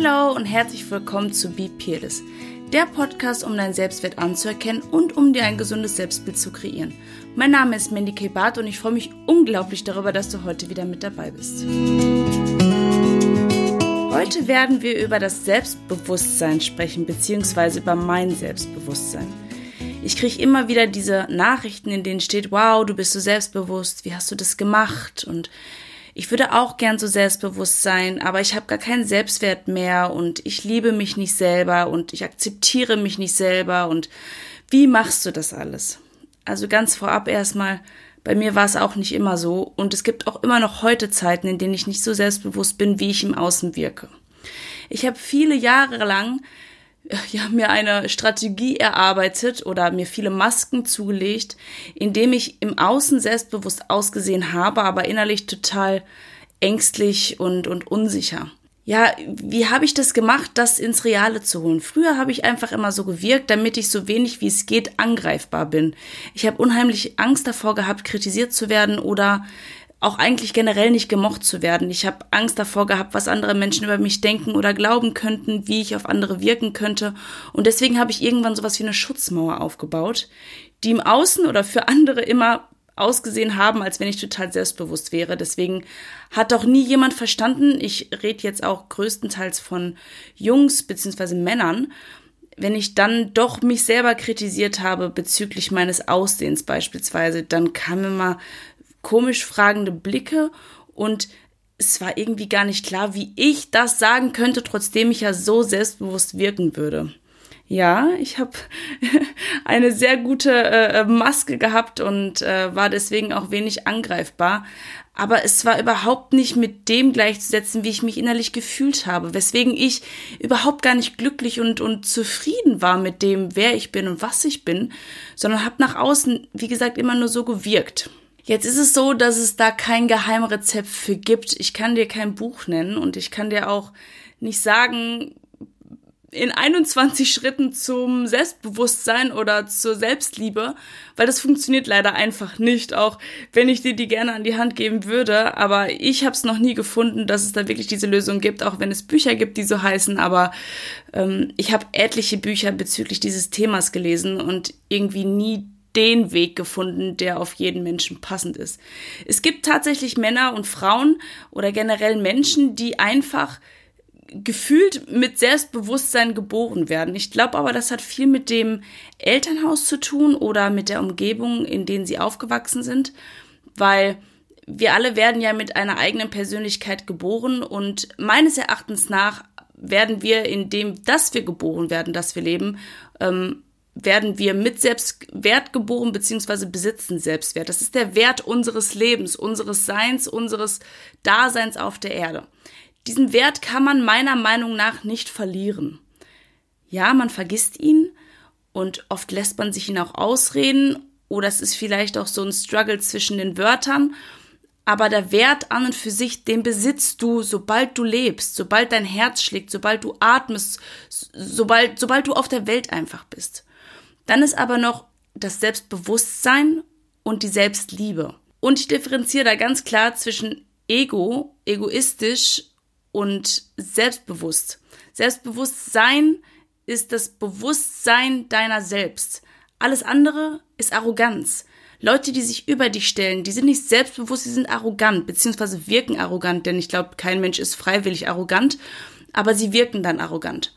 Hello und herzlich willkommen zu Be Peerless, der Podcast, um deinen Selbstwert anzuerkennen und um dir ein gesundes Selbstbild zu kreieren. Mein Name ist Mandy K. Barth und ich freue mich unglaublich darüber, dass du heute wieder mit dabei bist. Heute werden wir über das Selbstbewusstsein sprechen, beziehungsweise über mein Selbstbewusstsein. Ich kriege immer wieder diese Nachrichten, in denen steht, wow, du bist so selbstbewusst, wie hast du das gemacht? Und ich würde auch gern so selbstbewusst sein, aber ich habe gar keinen Selbstwert mehr und ich liebe mich nicht selber und ich akzeptiere mich nicht selber und wie machst du das alles? Also ganz vorab erstmal, bei mir war es auch nicht immer so und es gibt auch immer noch heute Zeiten, in denen ich nicht so selbstbewusst bin, wie ich im Außen wirke. Ich habe viele Jahre lang ja, mir eine Strategie erarbeitet oder mir viele Masken zugelegt, indem ich im Außen selbstbewusst ausgesehen habe, aber innerlich total ängstlich und, und unsicher. Ja, wie habe ich das gemacht, das ins Reale zu holen? Früher habe ich einfach immer so gewirkt, damit ich so wenig wie es geht angreifbar bin. Ich habe unheimlich Angst davor gehabt, kritisiert zu werden oder auch eigentlich generell nicht gemocht zu werden. Ich habe Angst davor gehabt, was andere Menschen über mich denken oder glauben könnten, wie ich auf andere wirken könnte. Und deswegen habe ich irgendwann sowas wie eine Schutzmauer aufgebaut, die im Außen oder für andere immer ausgesehen haben, als wenn ich total selbstbewusst wäre. Deswegen hat doch nie jemand verstanden, ich rede jetzt auch größtenteils von Jungs beziehungsweise Männern, wenn ich dann doch mich selber kritisiert habe bezüglich meines Aussehens beispielsweise, dann kam immer komisch fragende Blicke und es war irgendwie gar nicht klar, wie ich das sagen könnte, trotzdem ich ja so selbstbewusst wirken würde. Ja, ich habe eine sehr gute äh, Maske gehabt und äh, war deswegen auch wenig angreifbar. Aber es war überhaupt nicht mit dem gleichzusetzen, wie ich mich innerlich gefühlt habe, weswegen ich überhaupt gar nicht glücklich und, und zufrieden war mit dem, wer ich bin und was ich bin, sondern habe nach außen, wie gesagt, immer nur so gewirkt. Jetzt ist es so, dass es da kein Geheimrezept für gibt. Ich kann dir kein Buch nennen und ich kann dir auch nicht sagen, in 21 Schritten zum Selbstbewusstsein oder zur Selbstliebe, weil das funktioniert leider einfach nicht, auch wenn ich dir die gerne an die Hand geben würde. Aber ich habe es noch nie gefunden, dass es da wirklich diese Lösung gibt, auch wenn es Bücher gibt, die so heißen. Aber ähm, ich habe etliche Bücher bezüglich dieses Themas gelesen und irgendwie nie den Weg gefunden, der auf jeden Menschen passend ist. Es gibt tatsächlich Männer und Frauen oder generell Menschen, die einfach gefühlt mit Selbstbewusstsein geboren werden. Ich glaube aber, das hat viel mit dem Elternhaus zu tun oder mit der Umgebung, in denen sie aufgewachsen sind, weil wir alle werden ja mit einer eigenen Persönlichkeit geboren und meines Erachtens nach werden wir in dem, dass wir geboren werden, dass wir leben, ähm, werden wir mit Selbstwert geboren beziehungsweise besitzen Selbstwert. Das ist der Wert unseres Lebens, unseres Seins, unseres Daseins auf der Erde. Diesen Wert kann man meiner Meinung nach nicht verlieren. Ja, man vergisst ihn und oft lässt man sich ihn auch ausreden oder es ist vielleicht auch so ein Struggle zwischen den Wörtern. Aber der Wert an und für sich, den besitzt du, sobald du lebst, sobald dein Herz schlägt, sobald du atmest, sobald, sobald du auf der Welt einfach bist. Dann ist aber noch das Selbstbewusstsein und die Selbstliebe. Und ich differenziere da ganz klar zwischen Ego, egoistisch und selbstbewusst. Selbstbewusstsein ist das Bewusstsein deiner selbst. Alles andere ist Arroganz. Leute, die sich über dich stellen, die sind nicht selbstbewusst, sie sind arrogant, beziehungsweise wirken arrogant, denn ich glaube, kein Mensch ist freiwillig arrogant, aber sie wirken dann arrogant.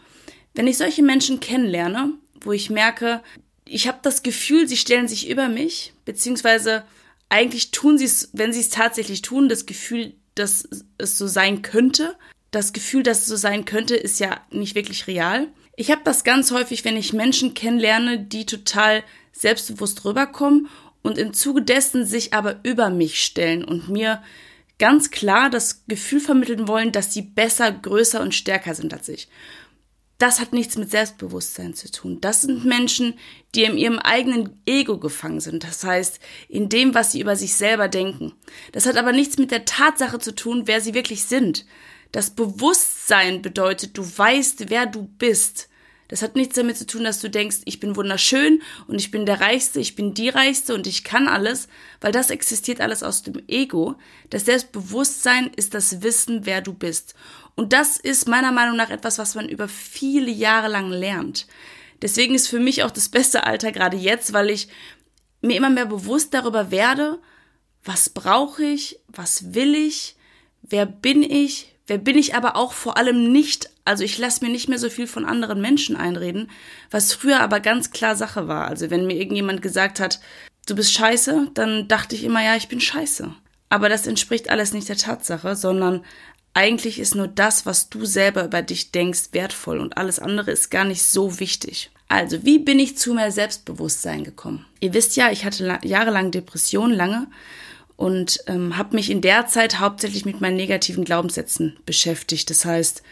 Wenn ich solche Menschen kennenlerne, wo ich merke, ich habe das Gefühl, sie stellen sich über mich, beziehungsweise eigentlich tun sie es, wenn sie es tatsächlich tun, das Gefühl, dass es so sein könnte. Das Gefühl, dass es so sein könnte, ist ja nicht wirklich real. Ich habe das ganz häufig, wenn ich Menschen kennenlerne, die total selbstbewusst rüberkommen und im Zuge dessen sich aber über mich stellen und mir ganz klar das Gefühl vermitteln wollen, dass sie besser, größer und stärker sind als ich das hat nichts mit Selbstbewusstsein zu tun. Das sind Menschen, die in ihrem eigenen Ego gefangen sind. Das heißt, in dem, was sie über sich selber denken. Das hat aber nichts mit der Tatsache zu tun, wer sie wirklich sind. Das Bewusstsein bedeutet, du weißt, wer du bist. Das hat nichts damit zu tun, dass du denkst, ich bin wunderschön und ich bin der Reichste, ich bin die Reichste und ich kann alles, weil das existiert alles aus dem Ego. Das Selbstbewusstsein ist das Wissen, wer du bist. Und das ist meiner Meinung nach etwas, was man über viele Jahre lang lernt. Deswegen ist für mich auch das beste Alter gerade jetzt, weil ich mir immer mehr bewusst darüber werde, was brauche ich, was will ich, wer bin ich, wer bin ich aber auch vor allem nicht. Also ich lasse mir nicht mehr so viel von anderen Menschen einreden, was früher aber ganz klar Sache war. Also wenn mir irgendjemand gesagt hat, du bist scheiße, dann dachte ich immer, ja, ich bin scheiße. Aber das entspricht alles nicht der Tatsache, sondern eigentlich ist nur das, was du selber über dich denkst, wertvoll und alles andere ist gar nicht so wichtig. Also, wie bin ich zu mehr Selbstbewusstsein gekommen? Ihr wisst ja, ich hatte jahrelang Depressionen, lange, und ähm, habe mich in der Zeit hauptsächlich mit meinen negativen Glaubenssätzen beschäftigt. Das heißt,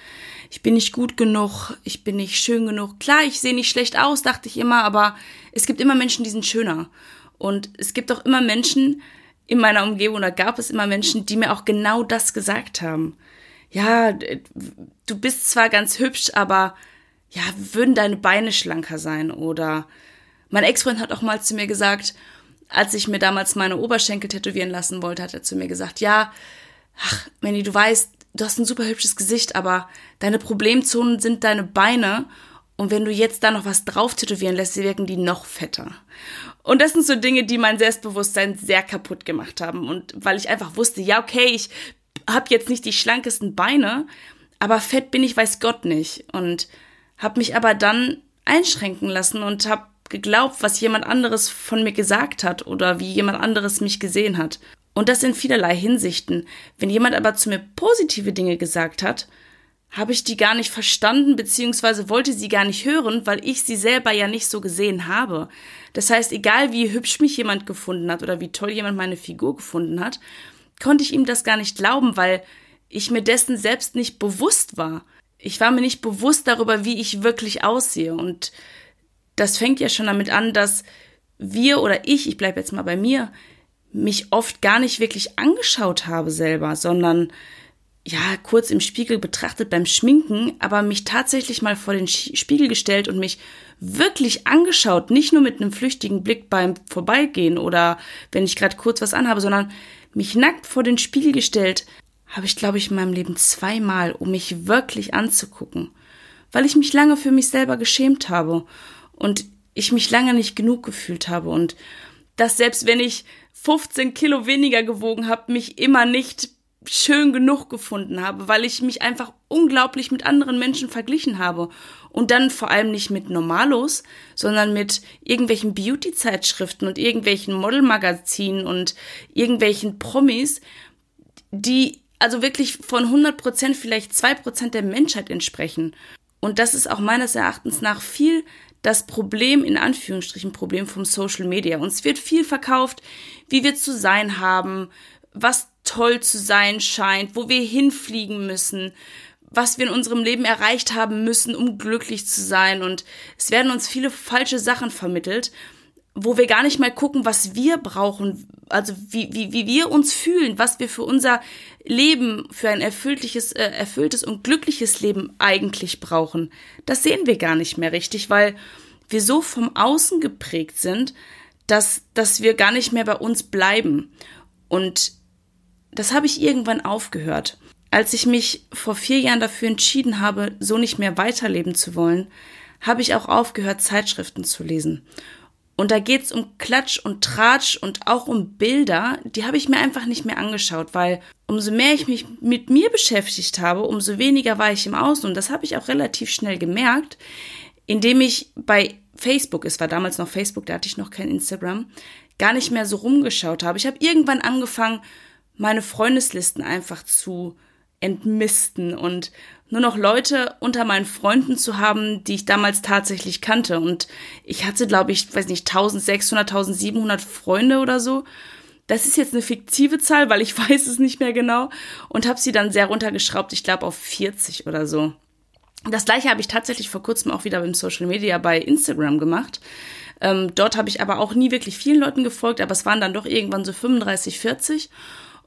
ich bin nicht gut genug, ich bin nicht schön genug. Klar, ich sehe nicht schlecht aus, dachte ich immer, aber es gibt immer Menschen, die sind schöner. Und es gibt auch immer Menschen in meiner Umgebung, oder gab es immer Menschen, die mir auch genau das gesagt haben. Ja, du bist zwar ganz hübsch, aber ja, würden deine Beine schlanker sein? Oder mein Ex-Freund hat auch mal zu mir gesagt, als ich mir damals meine Oberschenkel tätowieren lassen wollte, hat er zu mir gesagt, ja, ach, Manny, du weißt, du hast ein super hübsches Gesicht, aber deine Problemzonen sind deine Beine. Und wenn du jetzt da noch was drauf tätowieren lässt, wirken die noch fetter. Und das sind so Dinge, die mein Selbstbewusstsein sehr kaputt gemacht haben. Und weil ich einfach wusste, ja, okay, ich habe jetzt nicht die schlankesten Beine, aber fett bin ich, weiß Gott nicht. Und habe mich aber dann einschränken lassen und habe geglaubt, was jemand anderes von mir gesagt hat oder wie jemand anderes mich gesehen hat. Und das in vielerlei Hinsichten. Wenn jemand aber zu mir positive Dinge gesagt hat, habe ich die gar nicht verstanden beziehungsweise wollte sie gar nicht hören, weil ich sie selber ja nicht so gesehen habe. Das heißt, egal wie hübsch mich jemand gefunden hat oder wie toll jemand meine Figur gefunden hat, konnte ich ihm das gar nicht glauben, weil ich mir dessen selbst nicht bewusst war. Ich war mir nicht bewusst darüber, wie ich wirklich aussehe und das fängt ja schon damit an, dass wir oder ich, ich bleibe jetzt mal bei mir, mich oft gar nicht wirklich angeschaut habe selber, sondern ja, kurz im Spiegel betrachtet beim Schminken, aber mich tatsächlich mal vor den Spiegel gestellt und mich wirklich angeschaut, nicht nur mit einem flüchtigen Blick beim Vorbeigehen oder wenn ich gerade kurz was anhabe, sondern mich nackt vor den Spiegel gestellt, habe ich, glaube ich, in meinem Leben zweimal, um mich wirklich anzugucken, weil ich mich lange für mich selber geschämt habe und ich mich lange nicht genug gefühlt habe und dass selbst wenn ich 15 Kilo weniger gewogen habe, mich immer nicht schön genug gefunden habe, weil ich mich einfach unglaublich mit anderen Menschen verglichen habe. Und dann vor allem nicht mit Normalos, sondern mit irgendwelchen Beauty-Zeitschriften und irgendwelchen Modelmagazinen und irgendwelchen Promis, die also wirklich von 100 Prozent vielleicht zwei Prozent der Menschheit entsprechen. Und das ist auch meines Erachtens nach viel das Problem, in Anführungsstrichen Problem vom Social Media. Uns wird viel verkauft, wie wir zu sein haben, was toll zu sein scheint, wo wir hinfliegen müssen, was wir in unserem Leben erreicht haben müssen, um glücklich zu sein. Und es werden uns viele falsche Sachen vermittelt, wo wir gar nicht mal gucken, was wir brauchen, also wie, wie, wie wir uns fühlen, was wir für unser Leben, für ein erfülltes, äh, erfülltes und glückliches Leben eigentlich brauchen. Das sehen wir gar nicht mehr richtig, weil wir so vom Außen geprägt sind, dass, dass wir gar nicht mehr bei uns bleiben. Und das habe ich irgendwann aufgehört. Als ich mich vor vier Jahren dafür entschieden habe, so nicht mehr weiterleben zu wollen, habe ich auch aufgehört, Zeitschriften zu lesen. Und da geht's um Klatsch und Tratsch und auch um Bilder, die habe ich mir einfach nicht mehr angeschaut, weil umso mehr ich mich mit mir beschäftigt habe, umso weniger war ich im Außen. Und das habe ich auch relativ schnell gemerkt, indem ich bei Facebook, es war damals noch Facebook, da hatte ich noch kein Instagram, gar nicht mehr so rumgeschaut habe. Ich habe irgendwann angefangen, meine Freundeslisten einfach zu entmisten und nur noch Leute unter meinen Freunden zu haben, die ich damals tatsächlich kannte. Und ich hatte, glaube ich, weiß nicht, 1600, 1700 Freunde oder so. Das ist jetzt eine fiktive Zahl, weil ich weiß es nicht mehr genau. Und habe sie dann sehr runtergeschraubt, ich glaube auf 40 oder so. Das gleiche habe ich tatsächlich vor kurzem auch wieder beim Social Media bei Instagram gemacht. Ähm, dort habe ich aber auch nie wirklich vielen Leuten gefolgt, aber es waren dann doch irgendwann so 35, 40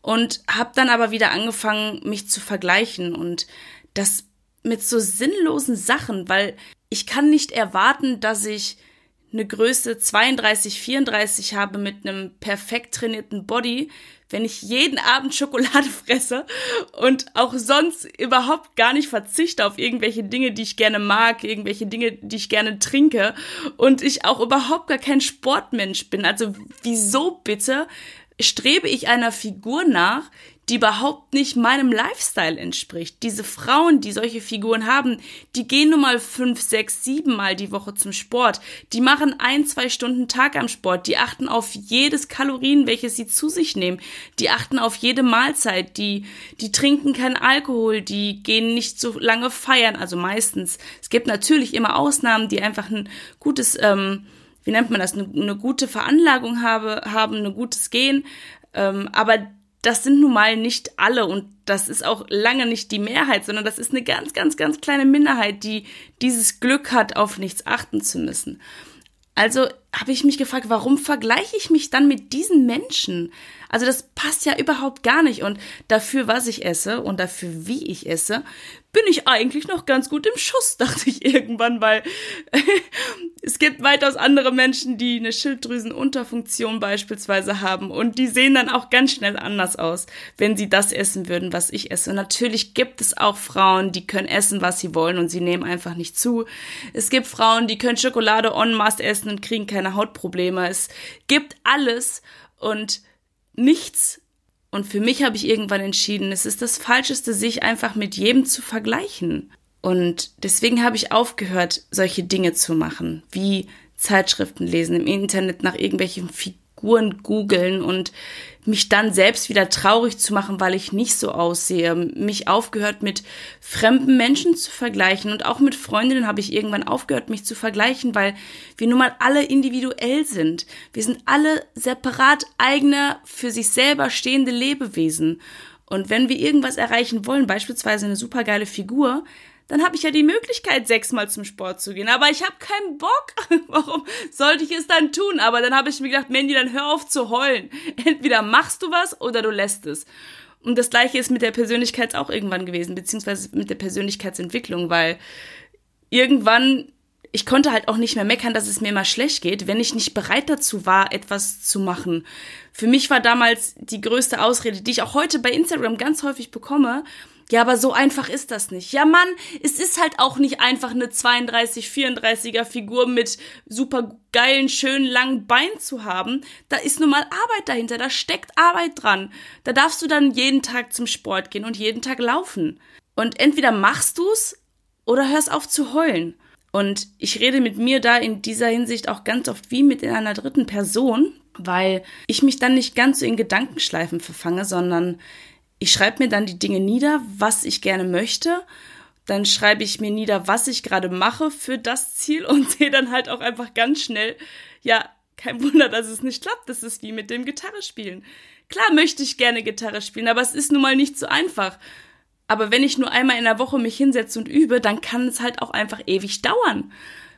und habe dann aber wieder angefangen, mich zu vergleichen und das mit so sinnlosen Sachen, weil ich kann nicht erwarten, dass ich eine Größe 32, 34 habe mit einem perfekt trainierten Body, wenn ich jeden Abend Schokolade fresse und auch sonst überhaupt gar nicht verzichte auf irgendwelche Dinge, die ich gerne mag, irgendwelche Dinge, die ich gerne trinke und ich auch überhaupt gar kein Sportmensch bin. Also wieso bitte strebe ich einer Figur nach, die überhaupt nicht meinem Lifestyle entspricht. Diese Frauen, die solche Figuren haben, die gehen nun mal fünf, sechs, sieben Mal die Woche zum Sport. Die machen ein, zwei Stunden Tag am Sport. Die achten auf jedes Kalorien, welches sie zu sich nehmen. Die achten auf jede Mahlzeit. Die, die trinken keinen Alkohol. Die gehen nicht so lange feiern. Also meistens. Es gibt natürlich immer Ausnahmen, die einfach ein gutes, ähm, wie nennt man das, eine, eine gute Veranlagung habe, haben, ein gutes Gehen. Ähm, aber das sind nun mal nicht alle und das ist auch lange nicht die Mehrheit, sondern das ist eine ganz, ganz, ganz kleine Minderheit, die dieses Glück hat, auf nichts achten zu müssen. Also habe ich mich gefragt, warum vergleiche ich mich dann mit diesen Menschen? Also das passt ja überhaupt gar nicht. Und dafür, was ich esse und dafür, wie ich esse, bin ich eigentlich noch ganz gut im Schuss, dachte ich irgendwann, weil es gibt weitaus andere Menschen, die eine Schilddrüsenunterfunktion beispielsweise haben und die sehen dann auch ganz schnell anders aus, wenn sie das essen würden, was ich esse. Und natürlich gibt es auch Frauen, die können essen, was sie wollen und sie nehmen einfach nicht zu. Es gibt Frauen, die können Schokolade en masse essen und kriegen keine Hautprobleme. Es gibt alles und nichts und für mich habe ich irgendwann entschieden, es ist das Falscheste, sich einfach mit jedem zu vergleichen. Und deswegen habe ich aufgehört, solche Dinge zu machen, wie Zeitschriften lesen, im Internet nach irgendwelchen Figuren googeln und mich dann selbst wieder traurig zu machen, weil ich nicht so aussehe, mich aufgehört mit fremden Menschen zu vergleichen und auch mit Freundinnen habe ich irgendwann aufgehört, mich zu vergleichen, weil wir nun mal alle individuell sind. Wir sind alle separat eigene, für sich selber stehende Lebewesen. Und wenn wir irgendwas erreichen wollen, beispielsweise eine supergeile Figur, dann habe ich ja die Möglichkeit, sechsmal zum Sport zu gehen. Aber ich habe keinen Bock. Warum sollte ich es dann tun? Aber dann habe ich mir gedacht, Mandy, dann hör auf zu heulen. Entweder machst du was oder du lässt es. Und das gleiche ist mit der Persönlichkeit auch irgendwann gewesen, beziehungsweise mit der Persönlichkeitsentwicklung, weil irgendwann, ich konnte halt auch nicht mehr meckern, dass es mir immer schlecht geht, wenn ich nicht bereit dazu war, etwas zu machen. Für mich war damals die größte Ausrede, die ich auch heute bei Instagram ganz häufig bekomme, ja, aber so einfach ist das nicht. Ja, Mann, es ist halt auch nicht einfach eine 32, 34er Figur mit super geilen, schönen, langen Beinen zu haben. Da ist nun mal Arbeit dahinter, da steckt Arbeit dran. Da darfst du dann jeden Tag zum Sport gehen und jeden Tag laufen. Und entweder machst du's oder hörst auf zu heulen. Und ich rede mit mir da in dieser Hinsicht auch ganz oft wie mit einer dritten Person, weil ich mich dann nicht ganz so in Gedankenschleifen verfange, sondern ich schreibe mir dann die Dinge nieder, was ich gerne möchte. Dann schreibe ich mir nieder, was ich gerade mache für das Ziel und sehe dann halt auch einfach ganz schnell, ja, kein Wunder, dass es nicht klappt. Das ist wie mit dem Gitarre spielen. Klar möchte ich gerne Gitarre spielen, aber es ist nun mal nicht so einfach. Aber wenn ich nur einmal in der Woche mich hinsetze und übe, dann kann es halt auch einfach ewig dauern.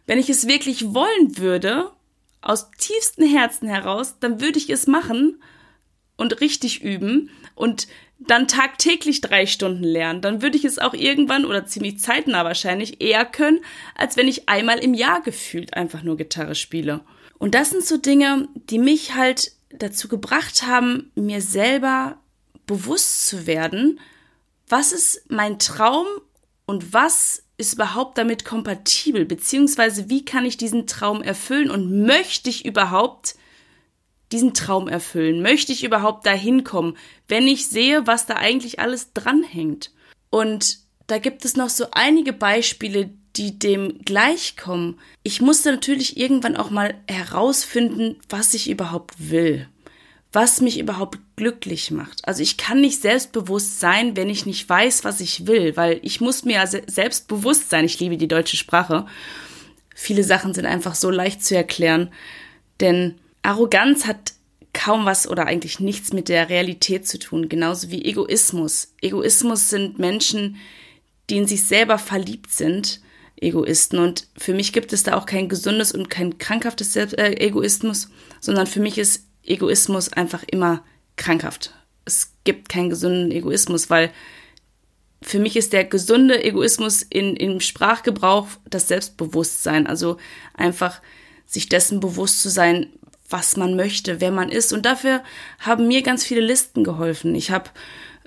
Wenn ich es wirklich wollen würde, aus tiefstem Herzen heraus, dann würde ich es machen und richtig üben und dann tagtäglich drei Stunden lernen, dann würde ich es auch irgendwann oder ziemlich zeitnah wahrscheinlich eher können, als wenn ich einmal im Jahr gefühlt einfach nur Gitarre spiele. Und das sind so Dinge, die mich halt dazu gebracht haben, mir selber bewusst zu werden, was ist mein Traum und was ist überhaupt damit kompatibel, beziehungsweise wie kann ich diesen Traum erfüllen und möchte ich überhaupt diesen Traum erfüllen? Möchte ich überhaupt dahin kommen, wenn ich sehe, was da eigentlich alles dranhängt? Und da gibt es noch so einige Beispiele, die dem gleichkommen. Ich musste natürlich irgendwann auch mal herausfinden, was ich überhaupt will. Was mich überhaupt glücklich macht. Also ich kann nicht selbstbewusst sein, wenn ich nicht weiß, was ich will, weil ich muss mir ja selbstbewusst sein. Ich liebe die deutsche Sprache. Viele Sachen sind einfach so leicht zu erklären, denn Arroganz hat kaum was oder eigentlich nichts mit der Realität zu tun, genauso wie Egoismus. Egoismus sind Menschen, die in sich selber verliebt sind, Egoisten. Und für mich gibt es da auch kein gesundes und kein krankhaftes Selbst äh, Egoismus, sondern für mich ist Egoismus einfach immer krankhaft. Es gibt keinen gesunden Egoismus, weil für mich ist der gesunde Egoismus in, im Sprachgebrauch das Selbstbewusstsein. Also einfach sich dessen bewusst zu sein, was man möchte, wer man ist. Und dafür haben mir ganz viele Listen geholfen. Ich habe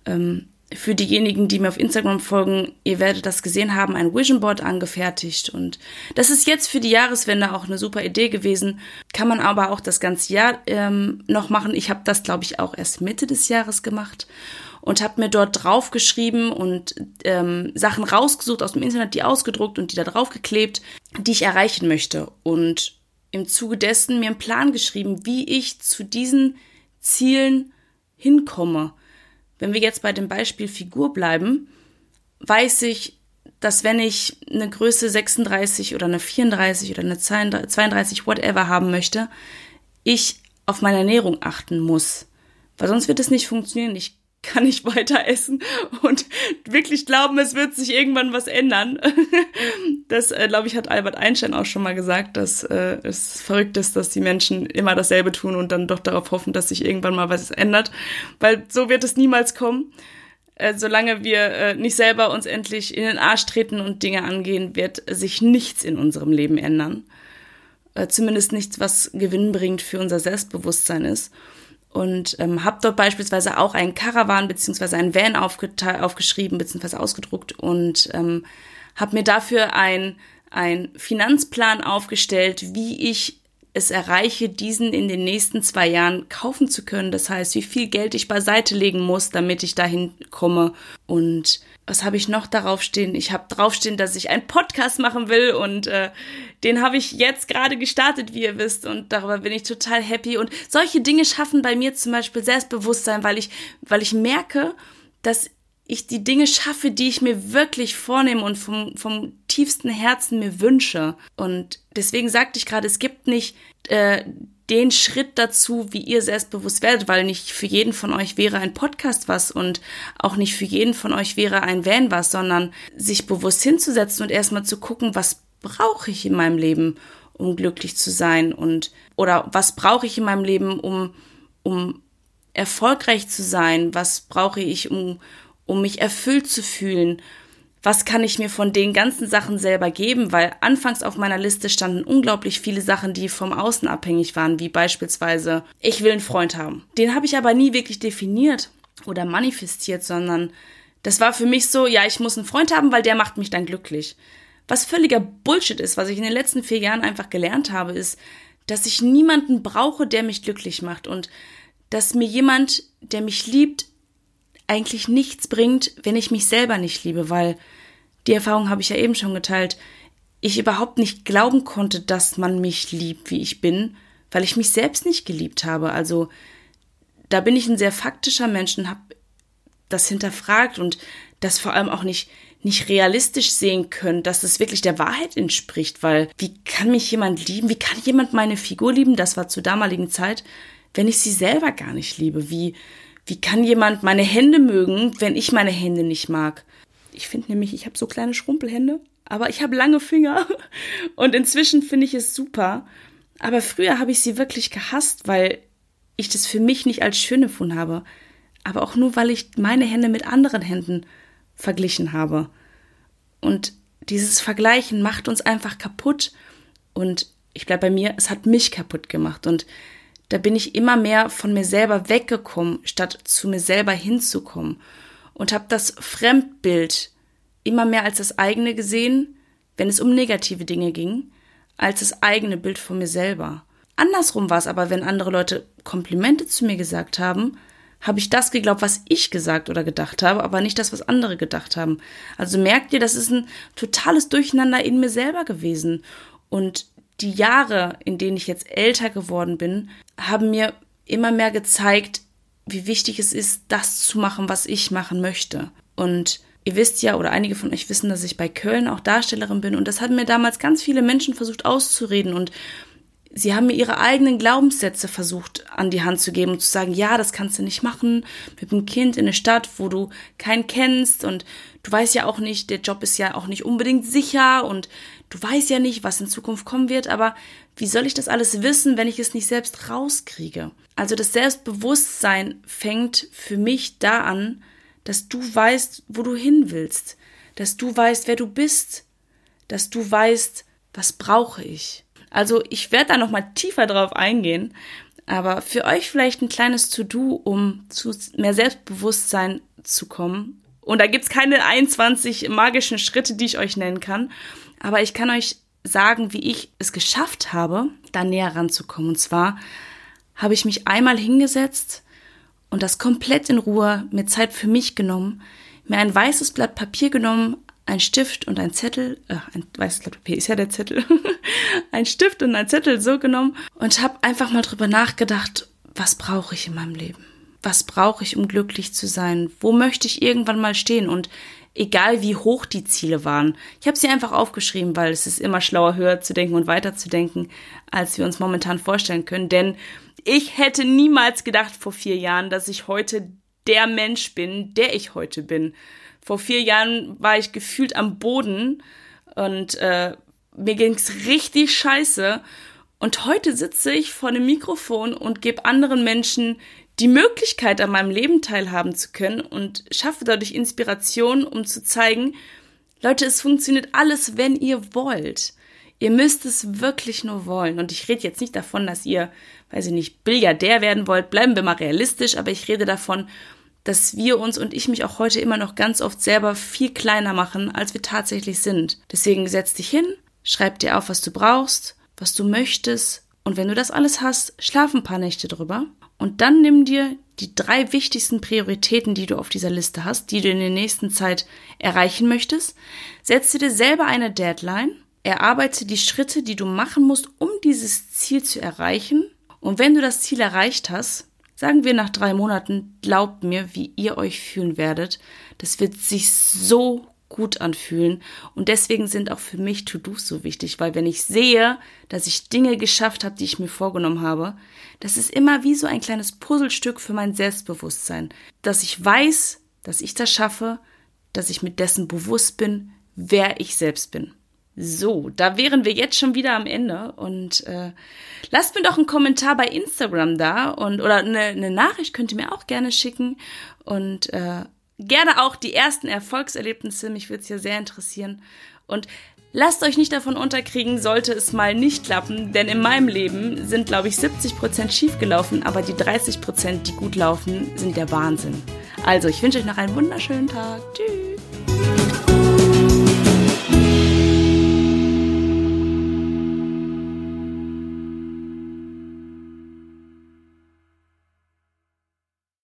ähm, für diejenigen, die mir auf Instagram folgen, ihr werdet das gesehen haben, ein Vision Board angefertigt. Und das ist jetzt für die Jahreswende auch eine super Idee gewesen. Kann man aber auch das ganze Jahr ähm, noch machen. Ich habe das, glaube ich, auch erst Mitte des Jahres gemacht und habe mir dort draufgeschrieben und ähm, Sachen rausgesucht aus dem Internet, die ausgedruckt und die da draufgeklebt, die ich erreichen möchte. Und im Zuge dessen mir einen Plan geschrieben, wie ich zu diesen Zielen hinkomme. Wenn wir jetzt bei dem Beispiel Figur bleiben, weiß ich, dass wenn ich eine Größe 36 oder eine 34 oder eine 32, whatever haben möchte, ich auf meine Ernährung achten muss. Weil sonst wird es nicht funktionieren. Ich kann ich weiter essen und wirklich glauben, es wird sich irgendwann was ändern. Das, äh, glaube ich, hat Albert Einstein auch schon mal gesagt, dass äh, es verrückt ist, dass die Menschen immer dasselbe tun und dann doch darauf hoffen, dass sich irgendwann mal was ändert, weil so wird es niemals kommen. Äh, solange wir äh, nicht selber uns endlich in den Arsch treten und Dinge angehen, wird sich nichts in unserem Leben ändern. Äh, zumindest nichts, was gewinnbringend für unser Selbstbewusstsein ist und ähm, habe dort beispielsweise auch einen Caravan bzw. einen Van aufgeschrieben bzw. ausgedruckt und ähm, habe mir dafür ein, ein Finanzplan aufgestellt, wie ich es erreiche, diesen in den nächsten zwei Jahren kaufen zu können. Das heißt, wie viel Geld ich beiseite legen muss, damit ich dahin komme. Und was habe ich noch darauf stehen? Ich habe draufstehen, dass ich einen Podcast machen will und äh, den habe ich jetzt gerade gestartet, wie ihr wisst, und darüber bin ich total happy. Und solche Dinge schaffen bei mir zum Beispiel Selbstbewusstsein, weil ich, weil ich merke, dass ich die Dinge schaffe, die ich mir wirklich vornehme und vom, vom tiefsten Herzen mir wünsche. Und deswegen sagte ich gerade, es gibt nicht äh, den Schritt dazu, wie ihr selbstbewusst werdet, weil nicht für jeden von euch wäre ein Podcast was und auch nicht für jeden von euch wäre ein Van was, sondern sich bewusst hinzusetzen und erstmal zu gucken, was brauche ich in meinem Leben, um glücklich zu sein und oder was brauche ich in meinem Leben, um um erfolgreich zu sein, was brauche ich, um um mich erfüllt zu fühlen was kann ich mir von den ganzen Sachen selber geben, weil anfangs auf meiner Liste standen unglaublich viele Sachen, die vom Außen abhängig waren, wie beispielsweise, ich will einen Freund haben. Den habe ich aber nie wirklich definiert oder manifestiert, sondern das war für mich so, ja, ich muss einen Freund haben, weil der macht mich dann glücklich. Was völliger Bullshit ist, was ich in den letzten vier Jahren einfach gelernt habe, ist, dass ich niemanden brauche, der mich glücklich macht und dass mir jemand, der mich liebt, eigentlich nichts bringt, wenn ich mich selber nicht liebe, weil die Erfahrung habe ich ja eben schon geteilt, ich überhaupt nicht glauben konnte, dass man mich liebt, wie ich bin, weil ich mich selbst nicht geliebt habe. Also da bin ich ein sehr faktischer Mensch und habe das hinterfragt und das vor allem auch nicht nicht realistisch sehen können, dass es wirklich der Wahrheit entspricht, weil wie kann mich jemand lieben? Wie kann jemand meine Figur lieben? Das war zur damaligen Zeit, wenn ich sie selber gar nicht liebe. Wie wie kann jemand meine Hände mögen, wenn ich meine Hände nicht mag? Ich finde nämlich, ich habe so kleine Schrumpelhände, aber ich habe lange Finger und inzwischen finde ich es super. Aber früher habe ich sie wirklich gehasst, weil ich das für mich nicht als schön empfunden habe. Aber auch nur, weil ich meine Hände mit anderen Händen verglichen habe. Und dieses Vergleichen macht uns einfach kaputt. Und ich bleibe bei mir, es hat mich kaputt gemacht. Und da bin ich immer mehr von mir selber weggekommen, statt zu mir selber hinzukommen und habe das Fremdbild immer mehr als das eigene gesehen, wenn es um negative Dinge ging, als das eigene Bild von mir selber. Andersrum war es aber, wenn andere Leute Komplimente zu mir gesagt haben, habe ich das geglaubt, was ich gesagt oder gedacht habe, aber nicht das, was andere gedacht haben. Also merkt ihr, das ist ein totales Durcheinander in mir selber gewesen. Und die Jahre, in denen ich jetzt älter geworden bin, haben mir immer mehr gezeigt, wie wichtig es ist, das zu machen, was ich machen möchte. Und ihr wisst ja, oder einige von euch wissen, dass ich bei Köln auch Darstellerin bin. Und das haben mir damals ganz viele Menschen versucht auszureden. Und sie haben mir ihre eigenen Glaubenssätze versucht an die Hand zu geben und zu sagen, ja, das kannst du nicht machen mit einem Kind in eine Stadt, wo du keinen kennst und du weißt ja auch nicht, der Job ist ja auch nicht unbedingt sicher und du weißt ja nicht, was in Zukunft kommen wird, aber wie soll ich das alles wissen, wenn ich es nicht selbst rauskriege? Also das Selbstbewusstsein fängt für mich da an, dass du weißt, wo du hin willst, dass du weißt, wer du bist, dass du weißt, was brauche ich. Also ich werde da noch mal tiefer drauf eingehen, aber für euch vielleicht ein kleines To-Do, um zu mehr Selbstbewusstsein zu kommen. Und da gibt's keine 21 magischen Schritte, die ich euch nennen kann, aber ich kann euch sagen, wie ich es geschafft habe, da näher ranzukommen. Und zwar habe ich mich einmal hingesetzt und das komplett in Ruhe, mir Zeit für mich genommen, mir ein weißes Blatt Papier genommen, ein Stift und ein Zettel, äh, ein weißes Blatt Papier ist ja der Zettel, ein Stift und ein Zettel so genommen und habe einfach mal drüber nachgedacht, was brauche ich in meinem Leben? Was brauche ich, um glücklich zu sein? Wo möchte ich irgendwann mal stehen? Und egal wie hoch die Ziele waren. Ich habe sie einfach aufgeschrieben, weil es ist immer schlauer, höher zu denken und weiter zu denken, als wir uns momentan vorstellen können. Denn ich hätte niemals gedacht vor vier Jahren, dass ich heute der Mensch bin, der ich heute bin. Vor vier Jahren war ich gefühlt am Boden und äh, mir ging's richtig scheiße. Und heute sitze ich vor einem Mikrofon und gebe anderen Menschen die Möglichkeit, an meinem Leben teilhaben zu können und schaffe dadurch Inspiration, um zu zeigen, Leute, es funktioniert alles, wenn ihr wollt. Ihr müsst es wirklich nur wollen. Und ich rede jetzt nicht davon, dass ihr, weiß ich nicht, Billiardär werden wollt. Bleiben wir mal realistisch. Aber ich rede davon, dass wir uns und ich mich auch heute immer noch ganz oft selber viel kleiner machen, als wir tatsächlich sind. Deswegen setz dich hin, schreib dir auf, was du brauchst, was du möchtest. Und wenn du das alles hast, schlaf ein paar Nächte drüber und dann nimm dir die drei wichtigsten Prioritäten, die du auf dieser Liste hast, die du in der nächsten Zeit erreichen möchtest. Setze dir selber eine Deadline. Erarbeite die Schritte, die du machen musst, um dieses Ziel zu erreichen. Und wenn du das Ziel erreicht hast, sagen wir nach drei Monaten, glaubt mir, wie ihr euch fühlen werdet. Das wird sich so gut anfühlen. Und deswegen sind auch für mich To-Dos so wichtig, weil wenn ich sehe, dass ich Dinge geschafft habe, die ich mir vorgenommen habe, das ist immer wie so ein kleines Puzzlestück für mein Selbstbewusstsein, dass ich weiß, dass ich das schaffe, dass ich mit dessen bewusst bin, wer ich selbst bin. So, da wären wir jetzt schon wieder am Ende und äh, lasst mir doch einen Kommentar bei Instagram da und oder eine, eine Nachricht könnt ihr mir auch gerne schicken und äh, gerne auch die ersten Erfolgserlebnisse. Mich würde es ja sehr interessieren. Und lasst euch nicht davon unterkriegen, sollte es mal nicht klappen, denn in meinem Leben sind, glaube ich, 70% schief gelaufen, aber die 30%, die gut laufen, sind der Wahnsinn. Also, ich wünsche euch noch einen wunderschönen Tag. Tschüss.